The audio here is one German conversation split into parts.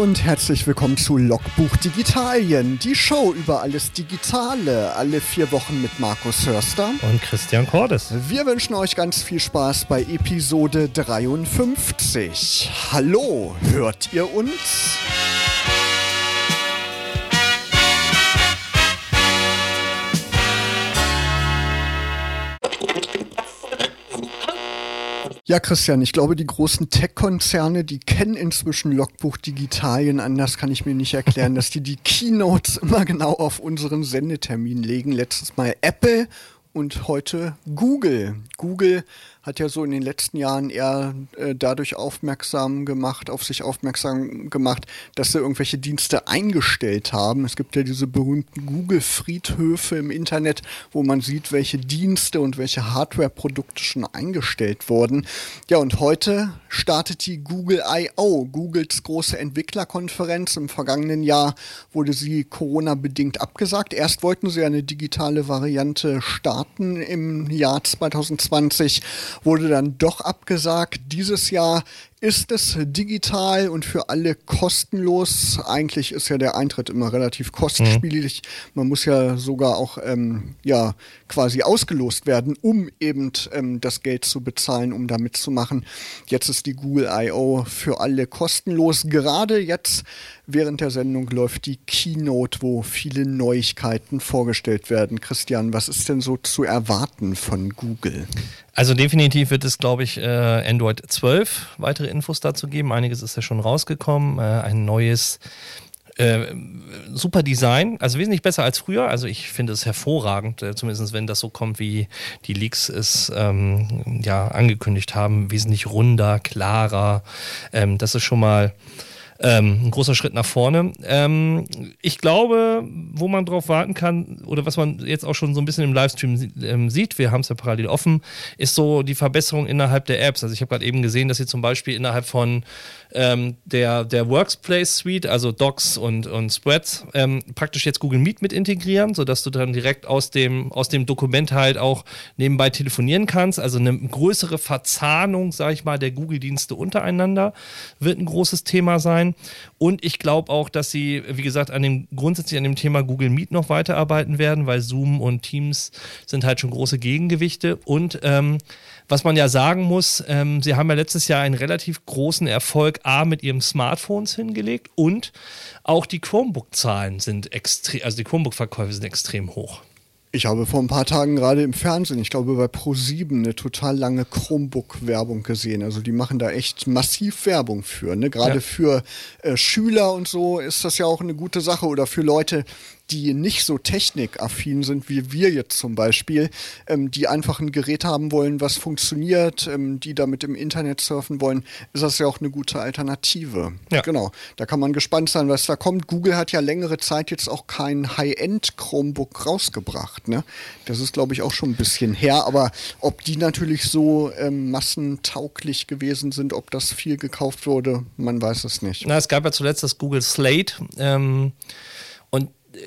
und herzlich willkommen zu Logbuch Digitalien, die Show über alles Digitale, alle vier Wochen mit Markus Hörster und Christian Cordes. Wir wünschen euch ganz viel Spaß bei Episode 53. Hallo, hört ihr uns? Ja, Christian, ich glaube, die großen Tech-Konzerne, die kennen inzwischen Logbuch Digitalien. Anders kann ich mir nicht erklären, dass die die Keynotes immer genau auf unseren Sendetermin legen. Letztes Mal Apple und heute Google. Google hat ja so in den letzten Jahren eher äh, dadurch aufmerksam gemacht, auf sich aufmerksam gemacht, dass sie irgendwelche Dienste eingestellt haben. Es gibt ja diese berühmten Google-Friedhöfe im Internet, wo man sieht, welche Dienste und welche Hardware-Produkte schon eingestellt wurden. Ja, und heute startet die Google I.O., Googles große Entwicklerkonferenz. Im vergangenen Jahr wurde sie Corona-bedingt abgesagt. Erst wollten sie eine digitale Variante starten im Jahr 2020 wurde dann doch abgesagt. Dieses Jahr ist es digital und für alle kostenlos. Eigentlich ist ja der Eintritt immer relativ kostspielig. Mhm. Man muss ja sogar auch ähm, ja quasi ausgelost werden, um eben ähm, das Geld zu bezahlen, um da mitzumachen. Jetzt ist die Google I.O. für alle kostenlos. Gerade jetzt während der Sendung läuft die Keynote, wo viele Neuigkeiten vorgestellt werden. Christian, was ist denn so zu erwarten von Google? Also definitiv wird es, glaube ich, äh, Android 12 weitere Infos dazu geben. Einiges ist ja schon rausgekommen. Äh, ein neues äh, super Design, also wesentlich besser als früher. Also ich finde es hervorragend, äh, zumindest wenn das so kommt, wie die Leaks es ähm, ja angekündigt haben. Wesentlich runder, klarer. Ähm, das ist schon mal ähm, ein großer Schritt nach vorne. Ähm, ich glaube, wo man drauf warten kann, oder was man jetzt auch schon so ein bisschen im Livestream ähm, sieht, wir haben es ja parallel offen, ist so die Verbesserung innerhalb der Apps. Also ich habe gerade eben gesehen, dass sie zum Beispiel innerhalb von ähm, der, der Workspace Suite, also Docs und, und Spreads, ähm, praktisch jetzt Google Meet mit integrieren, sodass du dann direkt aus dem, aus dem Dokument halt auch nebenbei telefonieren kannst. Also eine größere Verzahnung, sage ich mal, der Google-Dienste untereinander wird ein großes Thema sein. Und ich glaube auch, dass sie, wie gesagt, an dem, grundsätzlich an dem Thema Google Meet noch weiterarbeiten werden, weil Zoom und Teams sind halt schon große Gegengewichte. Und ähm, was man ja sagen muss, ähm, sie haben ja letztes Jahr einen relativ großen Erfolg A mit ihren Smartphones hingelegt und auch die Chromebook-Zahlen sind extrem, also die Chromebook-Verkäufe sind extrem hoch. Ich habe vor ein paar Tagen gerade im Fernsehen, ich glaube bei Pro7, eine total lange Chromebook-Werbung gesehen. Also die machen da echt massiv Werbung für. Ne? Gerade ja. für äh, Schüler und so ist das ja auch eine gute Sache oder für Leute, die nicht so technikaffin sind wie wir jetzt zum Beispiel, ähm, die einfach ein Gerät haben wollen, was funktioniert, ähm, die damit im Internet surfen wollen, ist das ja auch eine gute Alternative. Ja. Genau. Da kann man gespannt sein, was da kommt. Google hat ja längere Zeit jetzt auch kein High-End Chromebook rausgebracht. Ne? Das ist, glaube ich, auch schon ein bisschen her. Aber ob die natürlich so ähm, massentauglich gewesen sind, ob das viel gekauft wurde, man weiß es nicht. Na, es gab ja zuletzt das Google Slate. Ähm,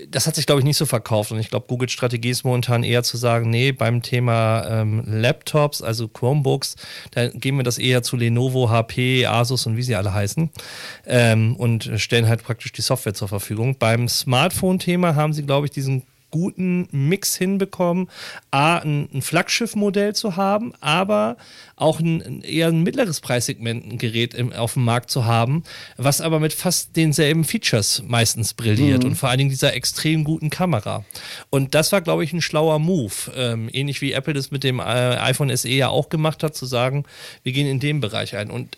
das hat sich, glaube ich, nicht so verkauft. Und ich glaube, Googles Strategie ist momentan eher zu sagen, nee, beim Thema ähm, Laptops, also Chromebooks, da geben wir das eher zu Lenovo, HP, Asus und wie sie alle heißen ähm, und stellen halt praktisch die Software zur Verfügung. Beim Smartphone-Thema haben sie, glaube ich, diesen guten Mix hinbekommen, A, ein, ein Flaggschiff-Modell zu haben, aber auch ein, eher ein mittleres Preissegment ein Gerät im, auf dem Markt zu haben, was aber mit fast denselben Features meistens brilliert mhm. und vor allen Dingen dieser extrem guten Kamera. Und das war, glaube ich, ein schlauer Move. Ähm, ähnlich wie Apple das mit dem äh, iPhone SE ja auch gemacht hat, zu sagen, wir gehen in den Bereich ein. Und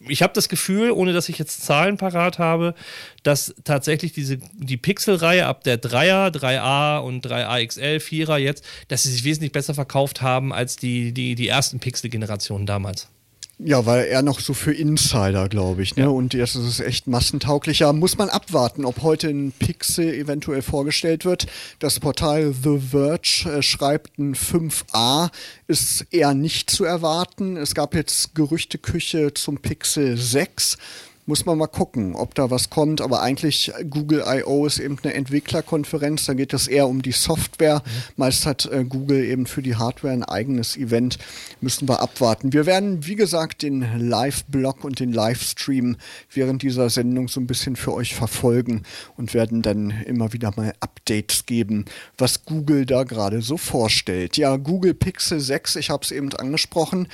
ich habe das Gefühl, ohne dass ich jetzt Zahlen parat habe, dass tatsächlich diese, die Pixel-Reihe ab der 3er, 3a und 3a XL, 4er jetzt, dass sie sich wesentlich besser verkauft haben als die, die, die ersten Pixel-Generationen damals. Ja, weil er noch so für Insider, glaube ich. Ne? Ja. Und jetzt ist es echt massentauglicher. Muss man abwarten, ob heute ein Pixel eventuell vorgestellt wird. Das Portal The Verge äh, schreibt ein 5a, ist eher nicht zu erwarten. Es gab jetzt Gerüchteküche zum Pixel 6 muss man mal gucken, ob da was kommt. Aber eigentlich Google I.O. ist eben eine Entwicklerkonferenz. Da geht es eher um die Software. Mhm. Meist hat äh, Google eben für die Hardware ein eigenes Event. Müssen wir abwarten. Wir werden, wie gesagt, den Live-Blog und den Livestream während dieser Sendung so ein bisschen für euch verfolgen und werden dann immer wieder mal Updates geben, was Google da gerade so vorstellt. Ja, Google Pixel 6, ich habe es eben angesprochen.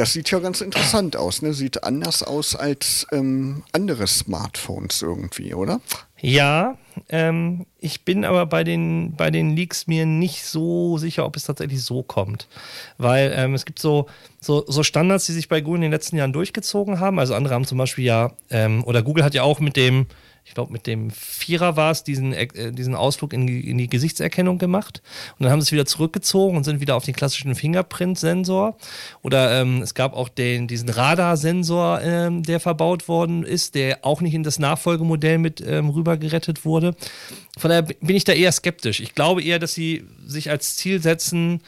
Das sieht ja ganz interessant aus, ne? Sieht anders aus als ähm, andere Smartphones irgendwie, oder? Ja, ähm, ich bin aber bei den, bei den Leaks mir nicht so sicher, ob es tatsächlich so kommt. Weil ähm, es gibt so, so, so Standards, die sich bei Google in den letzten Jahren durchgezogen haben. Also andere haben zum Beispiel ja, ähm, oder Google hat ja auch mit dem, ich glaube, mit dem Vierer war es, diesen, äh, diesen Ausflug in die, in die Gesichtserkennung gemacht. Und dann haben sie es wieder zurückgezogen und sind wieder auf den klassischen Fingerprint-Sensor. Oder ähm, es gab auch den, diesen Radarsensor, ähm, der verbaut worden ist, der auch nicht in das Nachfolgemodell mit ähm, rüber gerettet wurde. Von daher bin ich da eher skeptisch. Ich glaube eher, dass sie sich als Ziel setzen,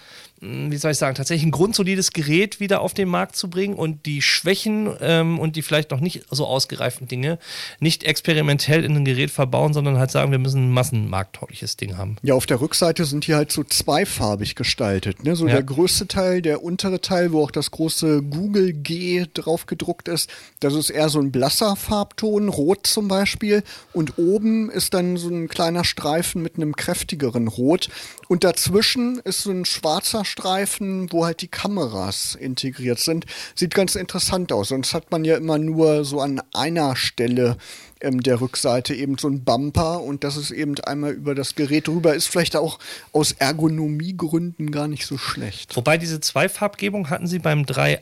wie soll ich sagen, tatsächlich ein grundsolides Gerät wieder auf den Markt zu bringen und die Schwächen ähm, und die vielleicht noch nicht so ausgereiften Dinge nicht experimentell in ein Gerät verbauen, sondern halt sagen, wir müssen ein massenmarkttaugliches Ding haben. Ja, auf der Rückseite sind die halt so zweifarbig gestaltet. Ne? So ja. der größte Teil, der untere Teil, wo auch das große Google G drauf gedruckt ist, das ist eher so ein blasser Farbton, rot zum Beispiel. Und oben ist dann so ein kleiner Streifen mit einem kräftigeren Rot. Und dazwischen ist so ein schwarzer Streifen, wo halt die Kameras integriert sind. Sieht ganz interessant aus. Sonst hat man ja immer nur so an einer Stelle ähm, der Rückseite eben so ein Bumper und das ist eben einmal über das Gerät drüber. Ist vielleicht auch aus Ergonomiegründen gar nicht so schlecht. Wobei diese Zweifarbgebung hatten sie beim 3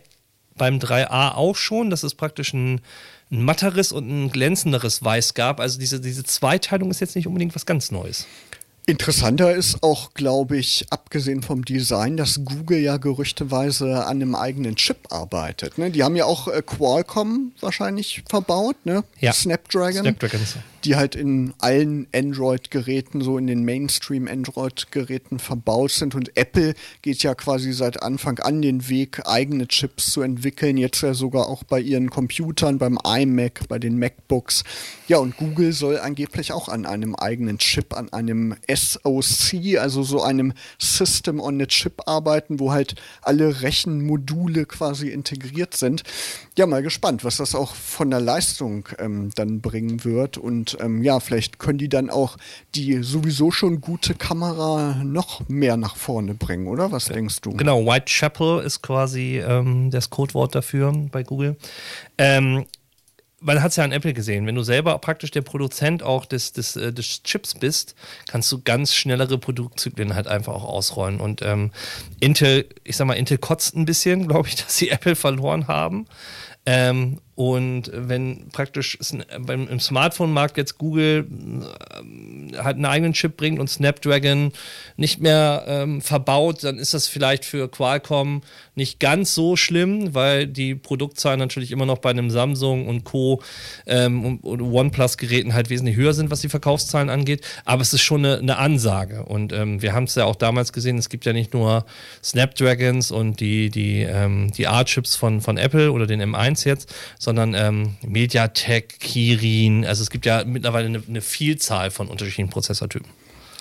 beim 3a auch schon, dass es praktisch ein, ein matteres und ein glänzenderes Weiß gab. Also diese, diese Zweiteilung ist jetzt nicht unbedingt was ganz Neues. Interessanter ist auch, glaube ich, abgesehen vom Design, dass Google ja gerüchteweise an einem eigenen Chip arbeitet. Ne? Die haben ja auch äh, Qualcomm wahrscheinlich verbaut, ne? Ja. Snapdragon. Snapdragons die halt in allen Android-Geräten, so in den Mainstream-Android-Geräten verbaut sind. Und Apple geht ja quasi seit Anfang an den Weg, eigene Chips zu entwickeln. Jetzt ja sogar auch bei ihren Computern, beim iMac, bei den MacBooks. Ja, und Google soll angeblich auch an einem eigenen Chip, an einem SoC, also so einem System on a Chip arbeiten, wo halt alle Rechenmodule quasi integriert sind. Ja, mal gespannt, was das auch von der Leistung ähm, dann bringen wird. Und ähm, ja, vielleicht können die dann auch die sowieso schon gute Kamera noch mehr nach vorne bringen, oder? Was denkst du? Genau, Whitechapel ist quasi ähm, das Codewort dafür bei Google. Ähm, man hat es ja an Apple gesehen, wenn du selber praktisch der Produzent auch des, des, äh, des Chips bist, kannst du ganz schnellere Produktzyklen halt einfach auch ausrollen. Und ähm, Intel, ich sag mal, Intel kotzt ein bisschen, glaube ich, dass sie Apple verloren haben. Ähm, und wenn praktisch beim, im Smartphone-Markt jetzt Google äh, halt einen eigenen Chip bringt und Snapdragon nicht mehr ähm, verbaut, dann ist das vielleicht für Qualcomm nicht ganz so schlimm, weil die Produktzahlen natürlich immer noch bei einem Samsung und Co. Ähm, und, und OnePlus-Geräten halt wesentlich höher sind, was die Verkaufszahlen angeht. Aber es ist schon eine, eine Ansage. Und ähm, wir haben es ja auch damals gesehen, es gibt ja nicht nur Snapdragons und die, die, ähm, die A-Chips von, von Apple oder den M1 jetzt, sondern sondern ähm, Mediatek, Kirin. Also es gibt ja mittlerweile eine, eine Vielzahl von unterschiedlichen Prozessortypen.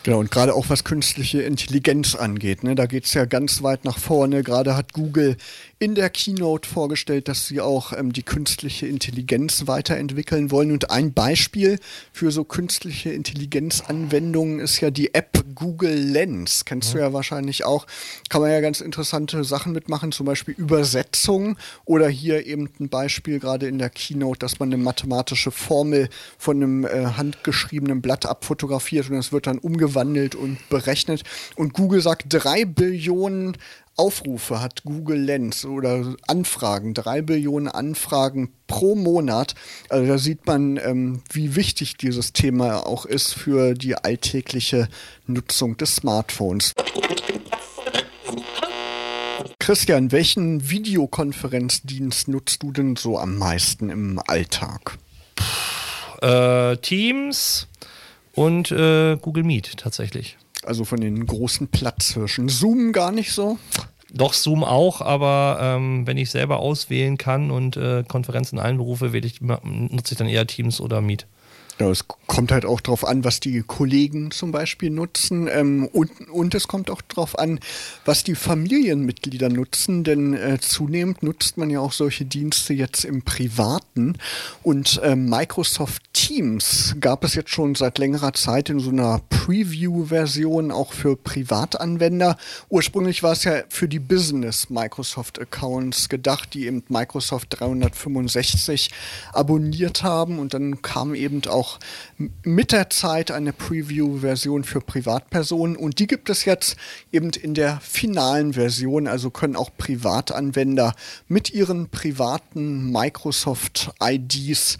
Genau, und gerade auch was künstliche Intelligenz angeht, ne, da geht es ja ganz weit nach vorne. Gerade hat Google in der Keynote vorgestellt, dass sie auch ähm, die künstliche Intelligenz weiterentwickeln wollen. Und ein Beispiel für so künstliche Intelligenzanwendungen ist ja die App Google Lens. Kennst ja. du ja wahrscheinlich auch. Kann man ja ganz interessante Sachen mitmachen, zum Beispiel Übersetzung oder hier eben ein Beispiel gerade in der Keynote, dass man eine mathematische Formel von einem äh, handgeschriebenen Blatt abfotografiert und das wird dann umgewandelt und berechnet. Und Google sagt, drei Billionen Aufrufe hat Google Lens oder Anfragen, drei Billionen Anfragen pro Monat. Also da sieht man, ähm, wie wichtig dieses Thema auch ist für die alltägliche Nutzung des Smartphones. Christian, welchen Videokonferenzdienst nutzt du denn so am meisten im Alltag? Äh, Teams und äh, Google Meet tatsächlich. Also von den großen Platzhirschen. Zoom gar nicht so? Doch, Zoom auch, aber ähm, wenn ich selber auswählen kann und äh, Konferenzen einberufe, ich, nutze ich dann eher Teams oder Meet. Ja, es kommt halt auch darauf an, was die Kollegen zum Beispiel nutzen. Ähm, und, und es kommt auch darauf an, was die Familienmitglieder nutzen. Denn äh, zunehmend nutzt man ja auch solche Dienste jetzt im Privaten. Und äh, Microsoft Teams gab es jetzt schon seit längerer Zeit in so einer Preview-Version auch für Privatanwender. Ursprünglich war es ja für die Business Microsoft Accounts gedacht, die eben Microsoft 365 abonniert haben. Und dann kam eben auch auch mit der Zeit eine Preview-Version für Privatpersonen. Und die gibt es jetzt eben in der finalen Version, also können auch Privatanwender mit ihren privaten Microsoft-IDs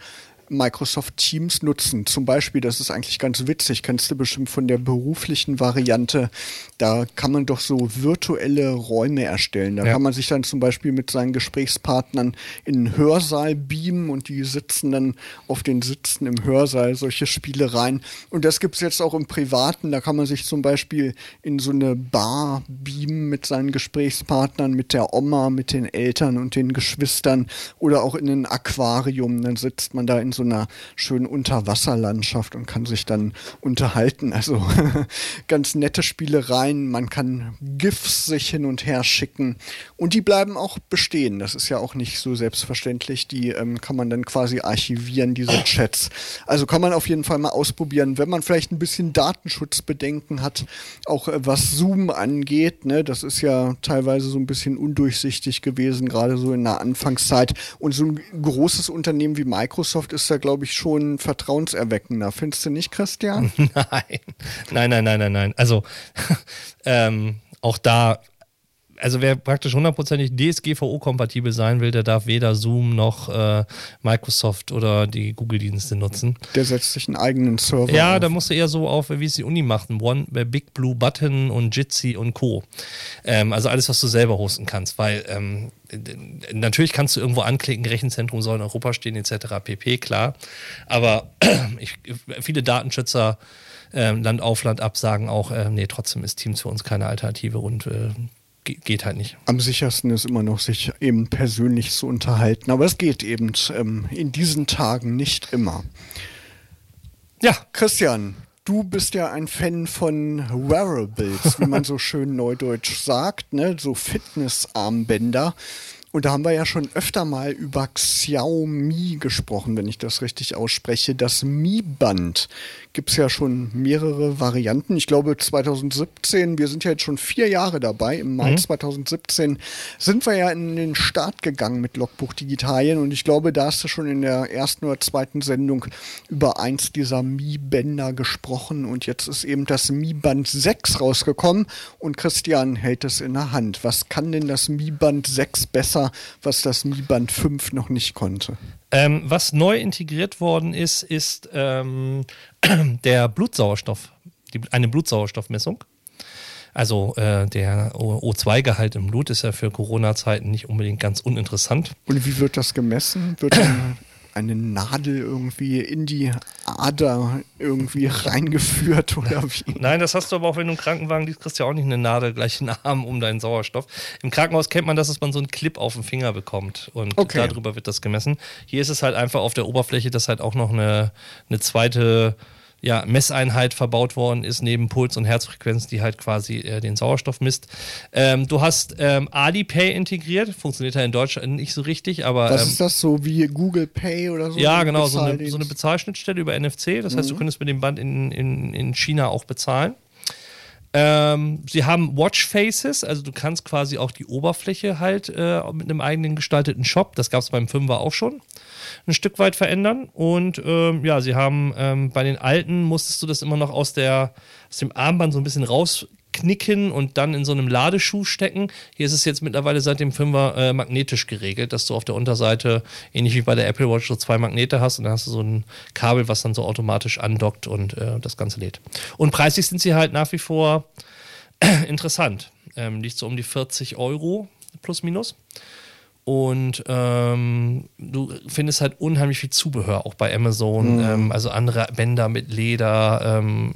Microsoft Teams nutzen. Zum Beispiel, das ist eigentlich ganz witzig, kennst du bestimmt von der beruflichen Variante, da kann man doch so virtuelle Räume erstellen. Da ja. kann man sich dann zum Beispiel mit seinen Gesprächspartnern in einen Hörsaal beamen und die sitzen dann auf den Sitzen im Hörsaal, solche Spielereien. Und das gibt es jetzt auch im Privaten, da kann man sich zum Beispiel in so eine Bar beamen mit seinen Gesprächspartnern, mit der Oma, mit den Eltern und den Geschwistern oder auch in ein Aquarium. Dann sitzt man da in so so einer schönen Unterwasserlandschaft und kann sich dann unterhalten. Also ganz nette Spielereien. Man kann GIFs sich hin und her schicken und die bleiben auch bestehen. Das ist ja auch nicht so selbstverständlich. Die ähm, kann man dann quasi archivieren, diese Chats. Also kann man auf jeden Fall mal ausprobieren, wenn man vielleicht ein bisschen Datenschutzbedenken hat, auch äh, was Zoom angeht. Ne? Das ist ja teilweise so ein bisschen undurchsichtig gewesen, gerade so in der Anfangszeit. Und so ein großes Unternehmen wie Microsoft ist ja, glaube ich, schon vertrauenserweckender. Findest du nicht, Christian? Nein, nein, nein, nein, nein, nein. Also ähm, auch da also wer praktisch hundertprozentig DSGVO-kompatibel sein will, der darf weder Zoom noch äh, Microsoft oder die Google-Dienste nutzen. Der setzt sich einen eigenen Server. Ja, auf. da musst du eher so auf, wie es die Uni machten. One, äh, Big Blue Button und Jitsi und Co. Ähm, also alles, was du selber hosten kannst, weil ähm, natürlich kannst du irgendwo anklicken, Rechenzentrum soll in Europa stehen, etc. pp, klar. Aber ich, viele Datenschützer ähm, Land auf Land ab sagen auch, äh, nee, trotzdem ist Teams für uns keine Alternative und äh, geht halt nicht. Am sichersten ist immer noch, sich eben persönlich zu unterhalten. Aber es geht eben ähm, in diesen Tagen nicht immer. Ja, Christian, du bist ja ein Fan von Wearables, wie man so schön neudeutsch sagt, ne? so Fitnessarmbänder. Und da haben wir ja schon öfter mal über Xiaomi gesprochen, wenn ich das richtig ausspreche. Das Mi-Band gibt es ja schon mehrere Varianten. Ich glaube 2017, wir sind ja jetzt schon vier Jahre dabei. Im Mai mhm. 2017 sind wir ja in den Start gegangen mit Logbuch Digitalien und ich glaube, da hast du schon in der ersten oder zweiten Sendung über eins dieser Mi-Bänder gesprochen und jetzt ist eben das Mi-Band 6 rausgekommen und Christian hält es in der Hand. Was kann denn das Mi-Band 6 besser, was das Mi-Band 5 noch nicht konnte? Ähm, was neu integriert worden ist, ist ähm, der Blutsauerstoff, die, eine Blutsauerstoffmessung. Also äh, der O2-Gehalt im Blut ist ja für Corona-Zeiten nicht unbedingt ganz uninteressant. Und wie wird das gemessen? Wird eine Nadel irgendwie in die Ader irgendwie reingeführt oder wie? Nein, das hast du aber auch, wenn du einen Krankenwagen liest, kriegst du ja auch nicht eine Nadel gleich in den Arm um deinen Sauerstoff. Im Krankenhaus kennt man das, dass man so einen Clip auf den Finger bekommt und okay. darüber wird das gemessen. Hier ist es halt einfach auf der Oberfläche, dass halt auch noch eine, eine zweite ja, Messeinheit verbaut worden ist, neben Puls und Herzfrequenz, die halt quasi äh, den Sauerstoff misst. Ähm, du hast ähm, Alipay integriert, funktioniert ja in Deutschland nicht so richtig, aber. Was ähm, ist das so wie Google Pay oder so? Ja, genau, so eine, so eine, Bezahlschnittstelle über NFC. Das mhm. heißt, du mhm. könntest mit dem Band in, in, in China auch bezahlen. Ähm, sie haben Watchfaces, also du kannst quasi auch die Oberfläche halt äh, mit einem eigenen gestalteten Shop, das gab es beim Fünfer auch schon, ein Stück weit verändern. Und ähm, ja, sie haben ähm, bei den alten musstest du das immer noch aus, der, aus dem Armband so ein bisschen raus knicken und dann in so einem Ladeschuh stecken. Hier ist es jetzt mittlerweile seit dem Fünfer äh, magnetisch geregelt, dass du auf der Unterseite, ähnlich wie bei der Apple Watch, so zwei Magnete hast und dann hast du so ein Kabel, was dann so automatisch andockt und äh, das Ganze lädt. Und preislich sind sie halt nach wie vor interessant. Ähm, liegt so um die 40 Euro plus minus. Und ähm, du findest halt unheimlich viel Zubehör auch bei Amazon. Mhm. Ähm, also andere Bänder mit Leder, ähm,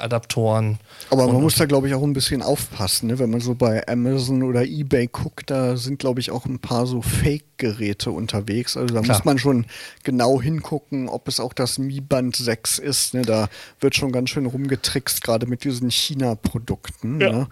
Adaptoren. Aber man muss da, glaube ich, auch ein bisschen aufpassen. Ne? Wenn man so bei Amazon oder Ebay guckt, da sind, glaube ich, auch ein paar so Fake-Geräte unterwegs. Also da Klar. muss man schon genau hingucken, ob es auch das Mi Band 6 ist. Ne? Da wird schon ganz schön rumgetrickst, gerade mit diesen China-Produkten. Ja. Ne?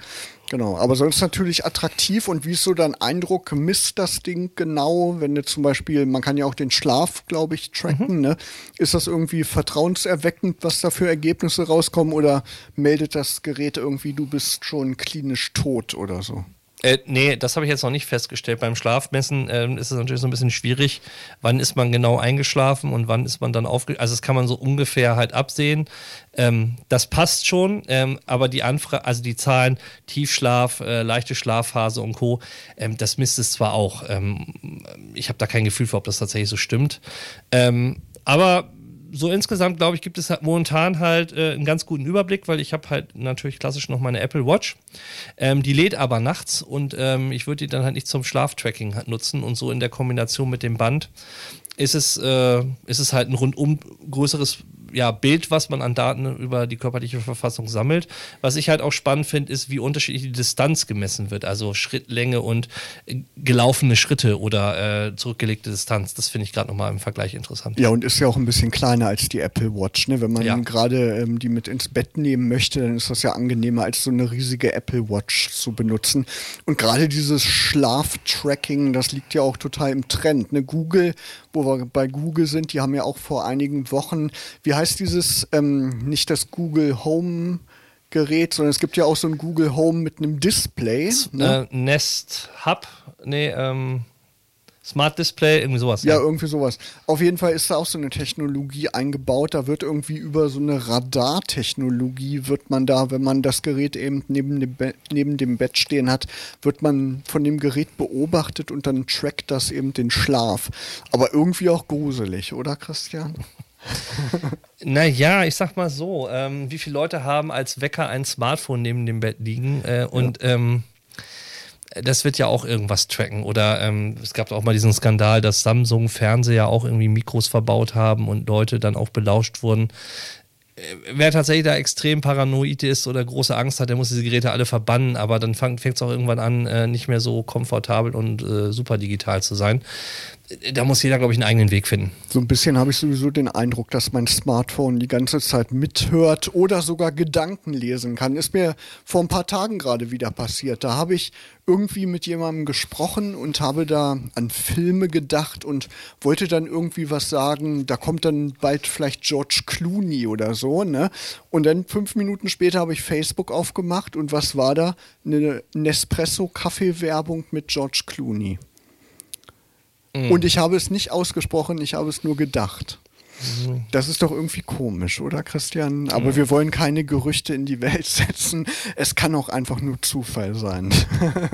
Genau, aber sonst natürlich attraktiv und wie ist so dein Eindruck, misst das Ding genau, wenn du zum Beispiel, man kann ja auch den Schlaf, glaube ich, tracken, mhm. ne? Ist das irgendwie vertrauenserweckend, was da für Ergebnisse rauskommen oder meldet das Gerät irgendwie, du bist schon klinisch tot oder so? Äh, nee, das habe ich jetzt noch nicht festgestellt. Beim Schlafmessen äh, ist es natürlich so ein bisschen schwierig. Wann ist man genau eingeschlafen und wann ist man dann aufge... Also das kann man so ungefähr halt absehen. Ähm, das passt schon, ähm, aber die Anfrage, also die Zahlen Tiefschlaf, äh, leichte Schlafphase und Co., ähm, das misst es zwar auch. Ähm, ich habe da kein Gefühl für, ob das tatsächlich so stimmt. Ähm, aber so insgesamt, glaube ich, gibt es halt momentan halt äh, einen ganz guten Überblick, weil ich habe halt natürlich klassisch noch meine Apple Watch. Ähm, die lädt aber nachts und ähm, ich würde die dann halt nicht zum Schlaftracking halt nutzen und so in der Kombination mit dem Band ist es, äh, ist es halt ein rundum größeres ja, Bild, was man an Daten über die körperliche Verfassung sammelt. Was ich halt auch spannend finde, ist, wie unterschiedlich die Distanz gemessen wird. Also Schrittlänge und äh, gelaufene Schritte oder äh, zurückgelegte Distanz. Das finde ich gerade nochmal im Vergleich interessant. Ja, und ist ja auch ein bisschen kleiner als die Apple Watch. Ne? Wenn man ja. gerade ähm, die mit ins Bett nehmen möchte, dann ist das ja angenehmer, als so eine riesige Apple Watch zu benutzen. Und gerade dieses Schlaftracking, das liegt ja auch total im Trend. Ne? Google, wo wir bei Google sind, die haben ja auch vor einigen Wochen, wie heißt dieses, ähm, nicht das Google Home Gerät, sondern es gibt ja auch so ein Google Home mit einem Display. Ne? Äh, Nest Hub, nee, ähm, Smart Display, irgendwie sowas. Ja, ja, irgendwie sowas. Auf jeden Fall ist da auch so eine Technologie eingebaut. Da wird irgendwie über so eine Radartechnologie wird man da, wenn man das Gerät eben neben dem, Be neben dem Bett stehen hat, wird man von dem Gerät beobachtet und dann trackt das eben den Schlaf. Aber irgendwie auch gruselig, oder Christian? naja, ich sag mal so, ähm, wie viele Leute haben als Wecker ein Smartphone neben dem Bett liegen äh, und ja. ähm, das wird ja auch irgendwas tracken. Oder ähm, es gab auch mal diesen Skandal, dass Samsung-Fernseher auch irgendwie Mikros verbaut haben und Leute dann auch belauscht wurden. Äh, wer tatsächlich da extrem paranoid ist oder große Angst hat, der muss diese Geräte alle verbannen, aber dann fängt es auch irgendwann an, äh, nicht mehr so komfortabel und äh, super digital zu sein da muss jeder, glaube ich, einen eigenen Weg finden. So ein bisschen habe ich sowieso den Eindruck, dass mein Smartphone die ganze Zeit mithört oder sogar Gedanken lesen kann. Ist mir vor ein paar Tagen gerade wieder passiert. Da habe ich irgendwie mit jemandem gesprochen und habe da an Filme gedacht und wollte dann irgendwie was sagen. Da kommt dann bald vielleicht George Clooney oder so, ne? Und dann fünf Minuten später habe ich Facebook aufgemacht und was war da? Eine Nespresso-Kaffee-Werbung mit George Clooney. Mhm. Und ich habe es nicht ausgesprochen, ich habe es nur gedacht. Das ist doch irgendwie komisch, oder Christian? Aber mhm. wir wollen keine Gerüchte in die Welt setzen. Es kann auch einfach nur Zufall sein.